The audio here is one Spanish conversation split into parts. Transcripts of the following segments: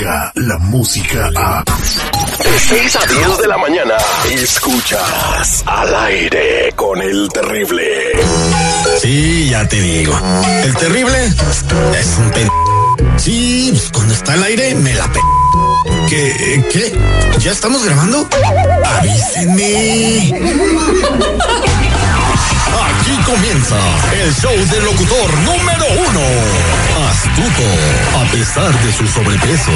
La música a. De 6 a 10 de la mañana. Escuchas al aire con el terrible. Sí, ya te digo. El terrible es un pen. Sí, pues cuando está al aire me la pe. ¿Qué? ¿Qué? ¿Ya estamos grabando? Avísenme. Aquí comienza el show del locutor número uno. Astuto, a pesar de su sobrepeso.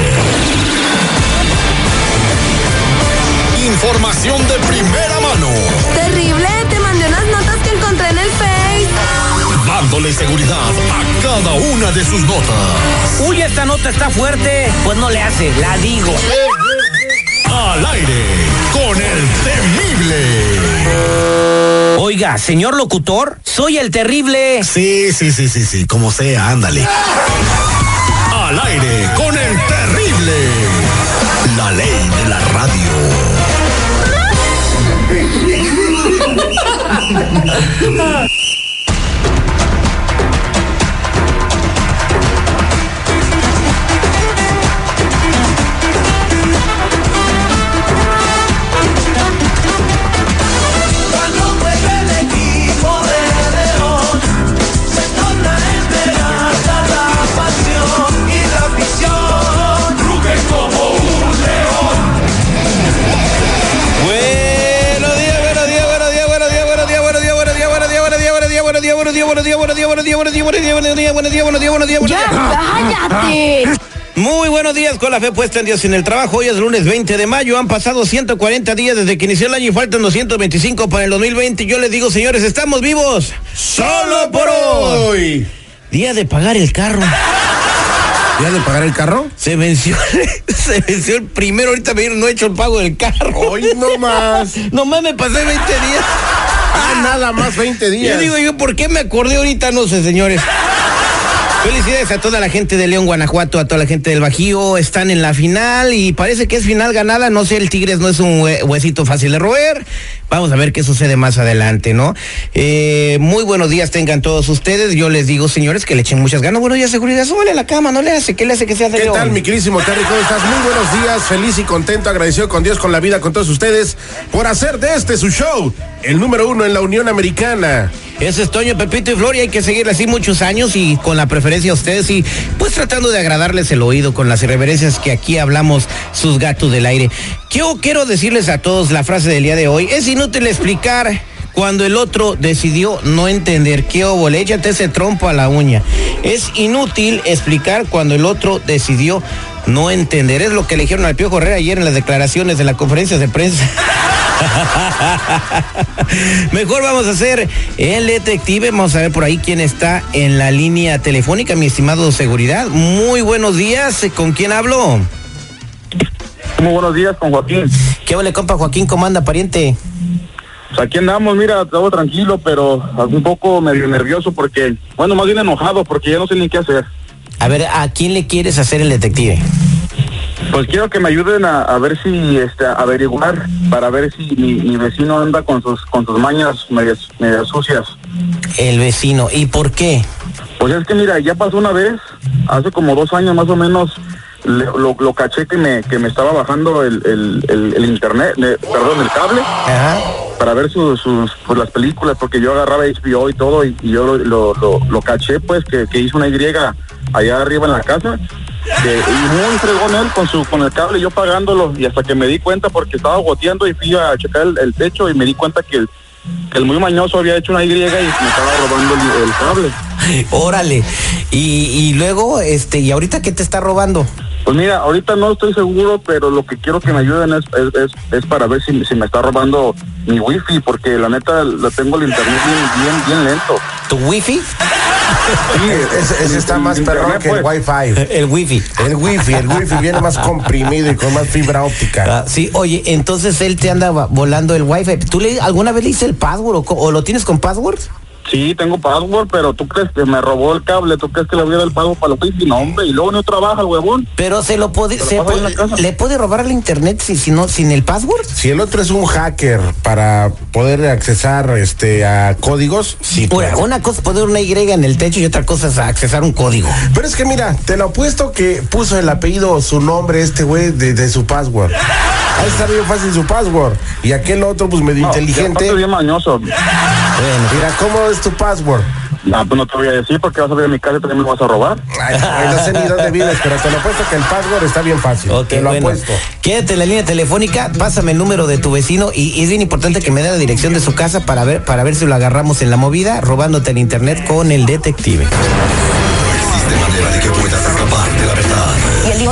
Información de primera mano. Terrible, te mandé unas notas que encontré en el Face. Dándole seguridad a cada una de sus notas. Uy, esta nota está fuerte. Pues no le hace, la digo. Al aire con el temible. Oiga, señor locutor, soy el terrible. Sí, sí, sí, sí, sí, como sea, ándale. Al aire con el terrible. La ley de la radio. buenos días, buenos días. cállate. Muy buenos días con la fe puesta en Dios en el trabajo. Hoy es lunes 20 de mayo. Han pasado 140 días desde que inició el año y faltan 225 para el 2020. Yo les digo, señores, estamos vivos. Solo por hoy. Día de pagar el carro. ¿Ya de pagar el carro? Se venció, se venció el primero. Ahorita me no he hecho el pago del carro. Hoy no más. Nomás me pasé 20 días. Ah, nada más 20 Yo días. digo yo, ¿por qué me acordé ahorita? No sé, señores. Felicidades a toda la gente de León, Guanajuato, a toda la gente del Bajío. Están en la final y parece que es final ganada. No sé, el Tigres no es un hue- huesito fácil de roer. Vamos a ver qué sucede más adelante, ¿no? Eh, muy buenos días tengan todos ustedes. Yo les digo, señores, que le echen muchas ganas. Buenos días, seguridad. Súbale a la cama, no le hace. ¿Qué le hace que sea de ¿Qué León? tal, mi querísimo Terry? ¿Cómo estás? Muy buenos días, feliz y contento, agradecido con Dios, con la vida, con todos ustedes, por hacer de este su show, el número uno en la Unión Americana. Ese es Toño, Pepito y Flor hay que seguir así muchos años y con la preferencia a ustedes y pues tratando de agradarles el oído con las irreverencias que aquí hablamos sus gatos del aire. Yo quiero decirles a todos la frase del día de hoy. Es inútil explicar cuando el otro decidió no entender. ¿Qué obo? Le échate ese trompo a la uña. Es inútil explicar cuando el otro decidió no entender. Es lo que le dijeron al Pío Correa ayer en las declaraciones de la conferencia de prensa. Mejor vamos a hacer el detective. Vamos a ver por ahí quién está en la línea telefónica, mi estimado seguridad. Muy buenos días. ¿Con quién hablo? Muy buenos días con Joaquín. ¿Qué vale, compa Joaquín? ¿Cómo anda, pariente? Pues aquí andamos, mira, todo tranquilo, pero un poco medio nervioso porque, bueno, más bien enojado porque ya no sé ni qué hacer. A ver, ¿a quién le quieres hacer el detective? Pues quiero que me ayuden a, a ver si, este, averiguar, para ver si mi, mi vecino anda con sus, con sus mañas medias, medias sucias. El vecino. ¿Y por qué? Pues es que mira, ya pasó una vez, hace como dos años más o menos, le- lo, lo caché que me, que me estaba bajando el, el, el- el internet, perdón, el cable. Ajá. para ver sus, sus pues, las películas porque yo agarraba HBO y todo y, y yo lo, lo, lo- lo caché pues que, que hizo una Y allá arriba en la casa que- y muy fregón él con su con el cable yo pagándolo y hasta que me di cuenta porque estaba goteando y fui a checar el, el techo y me di cuenta que el, que el muy mañoso había hecho una Y y me estaba robando el, el cable Órale. Y, y luego, este, ¿y ahorita qué te está robando? Pues mira, ahorita no estoy seguro, pero lo que quiero que me ayuden es, es, es, es para ver si, si me está robando mi wifi, porque la neta la tengo el internet bien, bien, bien lento. ¿Tu wifi? Sí, Ese, ese está más perrón que el pues. Wi-Fi. El wifi. El Wi-Fi, el Wi-Fi viene más comprimido y con más fibra óptica. Ah, sí, oye, entonces él te anda volando el wifi. ¿Tú le, alguna vez le hice el password o, o lo tienes con password? Sí, tengo password, pero ¿tú crees que me robó el cable? ¿Tú crees que le voy a dar el pago para el wifi? No, hombre, y luego no trabaja el huevón. Pero se lo puede, se puede- le puede robar al internet si, si no, sin el password. Si el otro es un hacker para poder accesar este a códigos, sí. Una, puede. una cosa es poner una Y en el techo y otra cosa es accesar un código. Pero es que mira, te lo apuesto que puso el apellido o su nombre este güey de, de su password. Ahí está bien fácil su password. Y aquel otro, pues medio No, inteligente. bien mañoso. Bueno, Mira, ¿cómo es tu password? No, pues no te voy a decir porque vas a ver mi casa y también me vas a robar. Ay, no sé ni dónde vives, pero te lo apuesto que el password está bien fácil. Ok, te lo bueno. apuesto. Quédate en la línea telefónica, pásame el número de tu vecino y, y es bien importante que me dé la dirección de su casa para ver, para ver si lo agarramos en la movida, robándote el internet con el detective. No existe manera de que puedas escapar de la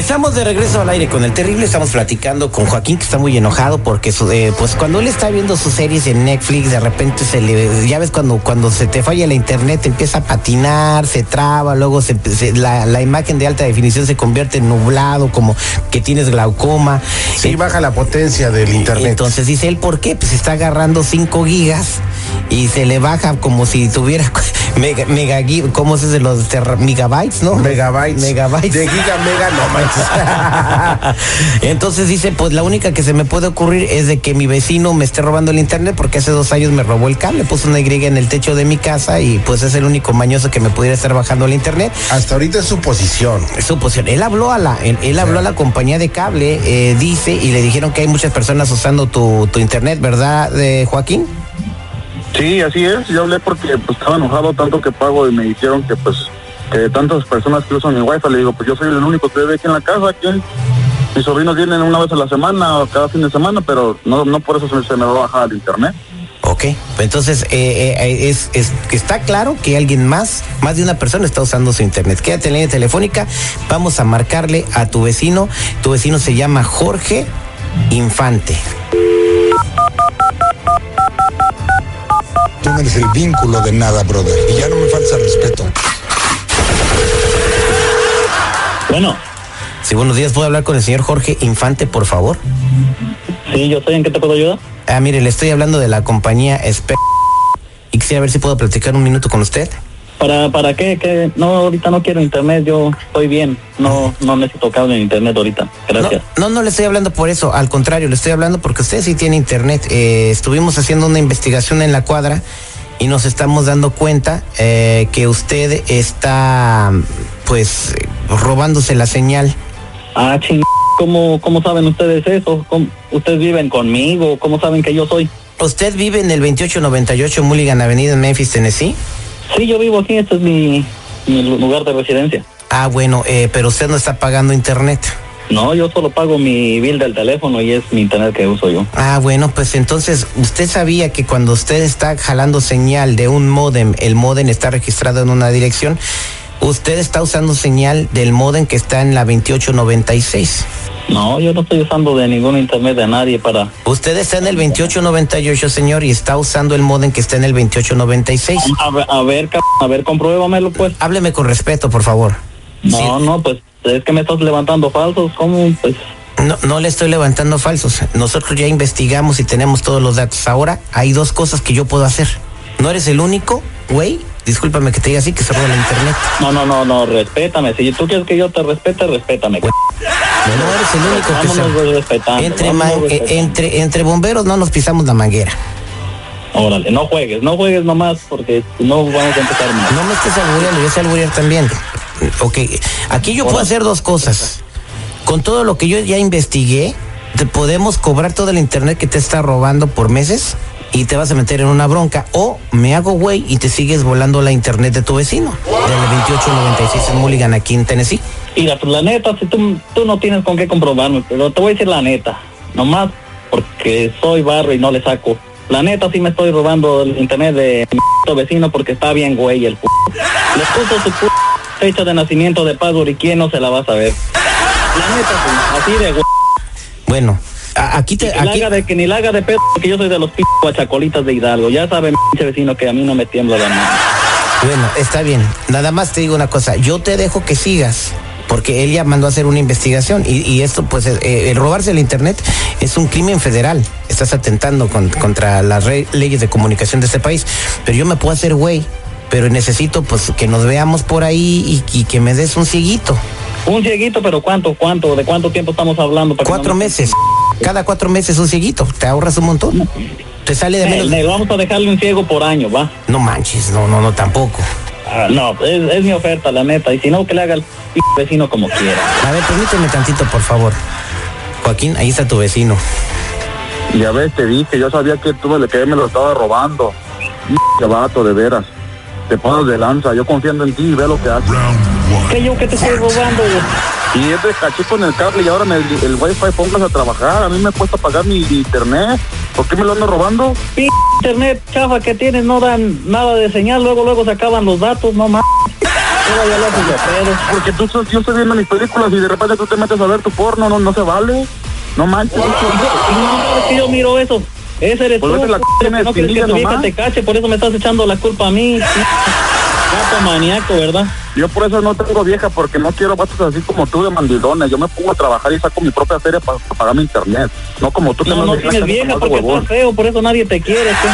Estamos de regreso al aire con el terrible, estamos platicando con Joaquín que está muy enojado porque su- eh, pues cuando él está viendo sus series en Netflix de repente se le ya ves cuando cuando se te falla la internet empieza a patinar, se traba, luego se, se- la, la imagen de alta definición se convierte en nublado como que tienes glaucoma. Sí, Eh, baja la potencia del internet. entonces dice él, ¿por qué? Pues está agarrando 5 gigas y se le baja como si tuviera mega, mega ¿cómo se dice los megabytes, no? Megabytes. Megabytes. De giga, mega, no manches. Entonces dice, pues la única que se me puede ocurrir es de que mi vecino me esté robando el internet porque hace dos años me robó el cable, puso una Y en el techo de mi casa y pues es el único mañoso que me pudiera estar bajando el internet. Hasta ahorita es suposición. Es Suposición. Él habló a la, él, él habló a la compañía de cable, eh, dice, y le dijeron que hay muchas personas usando tu, tu internet, ¿verdad, eh, Joaquín? Sí, así es. Yo hablé porque pues, estaba enojado tanto que pago y me dijeron que pues que tantas personas que usan mi wifi. Le digo, pues yo soy el único que vive aquí en la casa. Aquí mis sobrinos vienen una vez a la semana o cada fin de semana, pero no, no por eso se, se me va a bajar el internet. Ok, entonces eh, eh, es, es que está claro que alguien más, más de una persona está usando su internet. Quédate en línea telefónica, vamos a marcarle a tu vecino. Tu vecino se llama Jorge Infante. Tú no eres el vínculo de nada, brother. Y ya no me falta respeto. Bueno, Sí, buenos días, ¿puedo hablar con el señor Jorge Infante, por favor? sí, yo soy en qué te puedo ayudar. Ah, mire, le estoy hablando de la compañía Spe y quisiera ver si puedo platicar un minuto con usted. ¿Para, para qué? qué? No, ahorita no quiero internet, yo estoy bien. No, no necesito cable en internet ahorita. Gracias. No, no, no le estoy hablando por eso, al contrario, le estoy hablando porque usted sí tiene internet. Eh, estuvimos haciendo una investigación en la cuadra y nos estamos dando cuenta eh, que usted está, pues, robándose la señal. Ah, ching... ¿Cómo, ¿Cómo saben ustedes eso? ¿Cómo- ¿Ustedes viven conmigo? ¿Cómo saben que yo soy? ¿Usted vive en el 2898 Mulligan Avenida en Memphis, Tennessee? Sí, yo vivo aquí, este es mi, mi lugar de residencia. Ah, bueno, eh, pero usted no está pagando internet. No, yo solo pago mi bill del teléfono y es mi internet que uso yo. Ah, bueno, pues entonces, ¿usted sabía que cuando usted está jalando señal de un modem, el modem está registrado en una dirección? Usted está usando señal del modem que está en la 2896. No, yo no estoy usando de ningún internet de nadie para... Usted está en el 2898, señor, y está usando el modem que está en el 2896. A ver, a ver, a ver, compruébamelo pues. Hábleme con respeto, por favor. No, no, pues es que me estás levantando falsos, ¿cómo? Pues No, no le estoy levantando falsos. Nosotros ya investigamos y tenemos todos los datos. Ahora hay dos cosas que yo puedo hacer. No eres el único, güey. Discúlpame que te diga así, que se roba la internet. No, no, no, no, respétame. Si tú quieres que yo te respete, respétame. No eres el único que se respetando. entre, man- eh, respetando. entre, entre bomberos no nos pisamos la manguera. Órale, no juegues, no juegues nomás porque no vamos a empezar mal. No me estés albureando, yo sé alburear también. Ok, aquí yo puedo hacer dos cosas. Con todo lo que yo ya investigué, te podemos cobrar todo el internet que te está robando por meses y te vas a meter en una bronca. O me hago güey y te sigues volando la internet de tu vecino. Del 2896 en Mulligan, aquí en Tennessee. Mira, pues la neta, si tú, tú no tienes con qué comprobarme, pero te voy a decir la neta. Nomás porque soy barro y no le saco. La neta sí me estoy robando el internet de mi vecino porque está bien güey el p. Le puso su p- fecha de nacimiento de password y quién no se la va a saber. La neta sí, así de güey. Bueno, aquí te... Que, la haga de, que ni la haga de pedo porque yo soy de los p guachacolitas de Hidalgo. Ya sabe mi pinche vecino que a mí no me tiembla la mano. Bueno, está bien. Nada más te digo una cosa. Yo te dejo que sigas. Porque él ya mandó a hacer una investigación y, y esto, pues, eh, el robarse el Internet es un crimen federal. Estás atentando con- contra las leyes de comunicación de este país. Pero yo me puedo hacer güey. Pero necesito, pues, que nos veamos por ahí y, y que me des un cieguito. Un cieguito, pero ¿cuánto, cuánto, de cuánto tiempo estamos hablando? Para que Cuatro no me- meses. Cada cuatro meses un cieguito. Te ahorras un montón. Te sale de Eh, menos. negro, vamos a dejarle un ciego por año, va. No manches, no, no, no, tampoco. Ah, no, es, es mi oferta, la neta. Y si no, que le haga el p vecino como quiera. A ver, permíteme tantito, por favor. Joaquín, ahí está tu vecino. Ya ves, te dije, yo sabía que tú me, que me lo estaba robando. Qué vato, de veras. Te pasas de lanza, yo confiando en ti y ve lo que haces. ¿Qué yo que te estoy robando? güey? Y es de cachito en el cable y ahora me, el wifi pongas a trabajar. A mí me cuesta pagar mi, internet. ¿Por qué me lo ando robando? P internet chafa que tienes no dan nada de señal, luego luego se acaban los datos, no más. Porque tú, yo estoy viendo mis películas y de repente tú te metes a ver tu porno, no, no se vale. No manches. No sabes que yo miro eso. Ese eres Pues tú, la en no quieres que tu vieja te cache, por eso me estás echando la culpa a mí. Gato maníaco, ¿verdad? Yo por eso no tengo vieja, porque no quiero vatos así como tú de mandilones. Yo me pongo a trabajar y saco mi propia feria para pagar mi internet. No como tú que No, no tienes vieja porque estás feo, por eso nadie te quiere. ¿qué?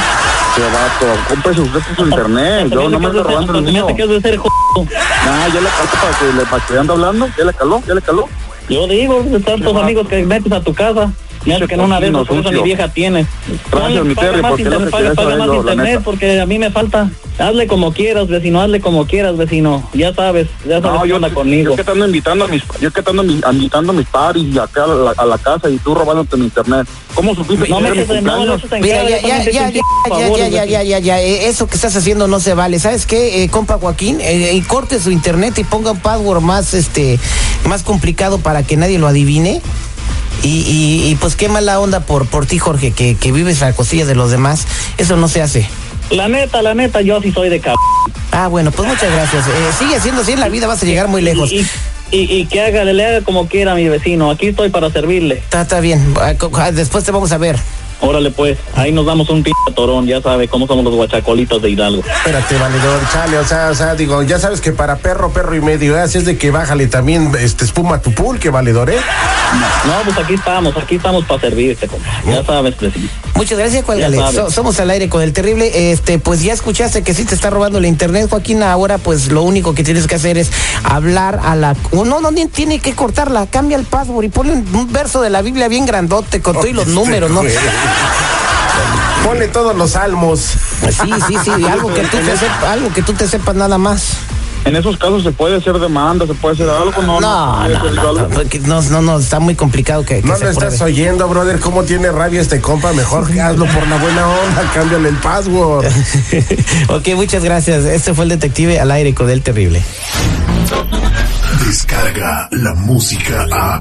Qué vato, usted su internet. Yo no me ando robando el mío. de ser joder. Nah, ya le caló para que le para que ande hablando. Ya le caló, ya le caló. Yo digo, de tantos amigos que metes a tu casa. Mira que en una esas por eso mi vieja tiene. Gracias, mi paga Terry, más porque internet, paga, paga más yo, porque a mí me falta. Hazle como quieras, vecino, hazle como quieras, vecino. Ya sabes, ya sabes No, qué yo, onda yo conmigo. que te ando invitando a mis, yo que te ando mi- invitando a mis paris acá a la, a la casa y tú robándote mi internet. ¿Cómo supiste No que me mi no en Mira, ya, yo ya, ya, ya, un ya, favor, ya, ya, vecino. ya, ya, ya, eh, eso que estás haciendo no se vale. ¿Sabes qué, eh, compa Joaquín? Eh, y corte su internet y ponga un password más, este, más complicado para que nadie lo adivine. Y, y, y, pues qué mala onda por, por ti, Jorge, que, que vives a costillas de los demás. Eso no se hace. La neta, la neta, yo sí soy de cabrón. Ah, bueno, pues muchas gracias. Eh, sigue siendo así en la vida, vas a llegar muy lejos. Y, y, y que haga, le haga como quiera a mi vecino. Aquí estoy para servirle. Está, está bien. Ah, ah, Después te vamos a ver. Órale pues, ahí nos damos un pinche torón, ya sabe cómo somos los guachacolitos de Hidalgo. Espérate, valedor, chale, o sea, o sea, digo, ya sabes que para perro, perro y medio, ¿eh? así es de que bájale también este espuma tu pulque, valedor, ¿eh? No, pues aquí estamos, aquí estamos para servirte, compa. Ya sabes, vecino. Muchas gracias, cuélgale. Sabes. So- somos al aire con el terrible. Este, pues ya escuchaste que sí te está robando la internet, Joaquín. Ahora, pues lo único que tienes que hacer es hablar a la. oh, No, no, ni tiene que cortarla. Cambia el password y ponle un, un verso de la Biblia bien grandote con todos los números, ¿no? Ponle todos los salmos. Sí, sí, sí. Algo que tú te sepas, algo que tú te sepas nada más. En esos casos se puede hacer demanda, se puede hacer algo, no, No, no, no, no, porque no, no, no, está muy complicado que, que No lo estás oyendo, brother, cómo tiene rabia este compa, mejor que hazlo por la buena onda, cámbiale el password. ok, muchas gracias. Este fue el detective al aire con el terrible. Descarga la música a.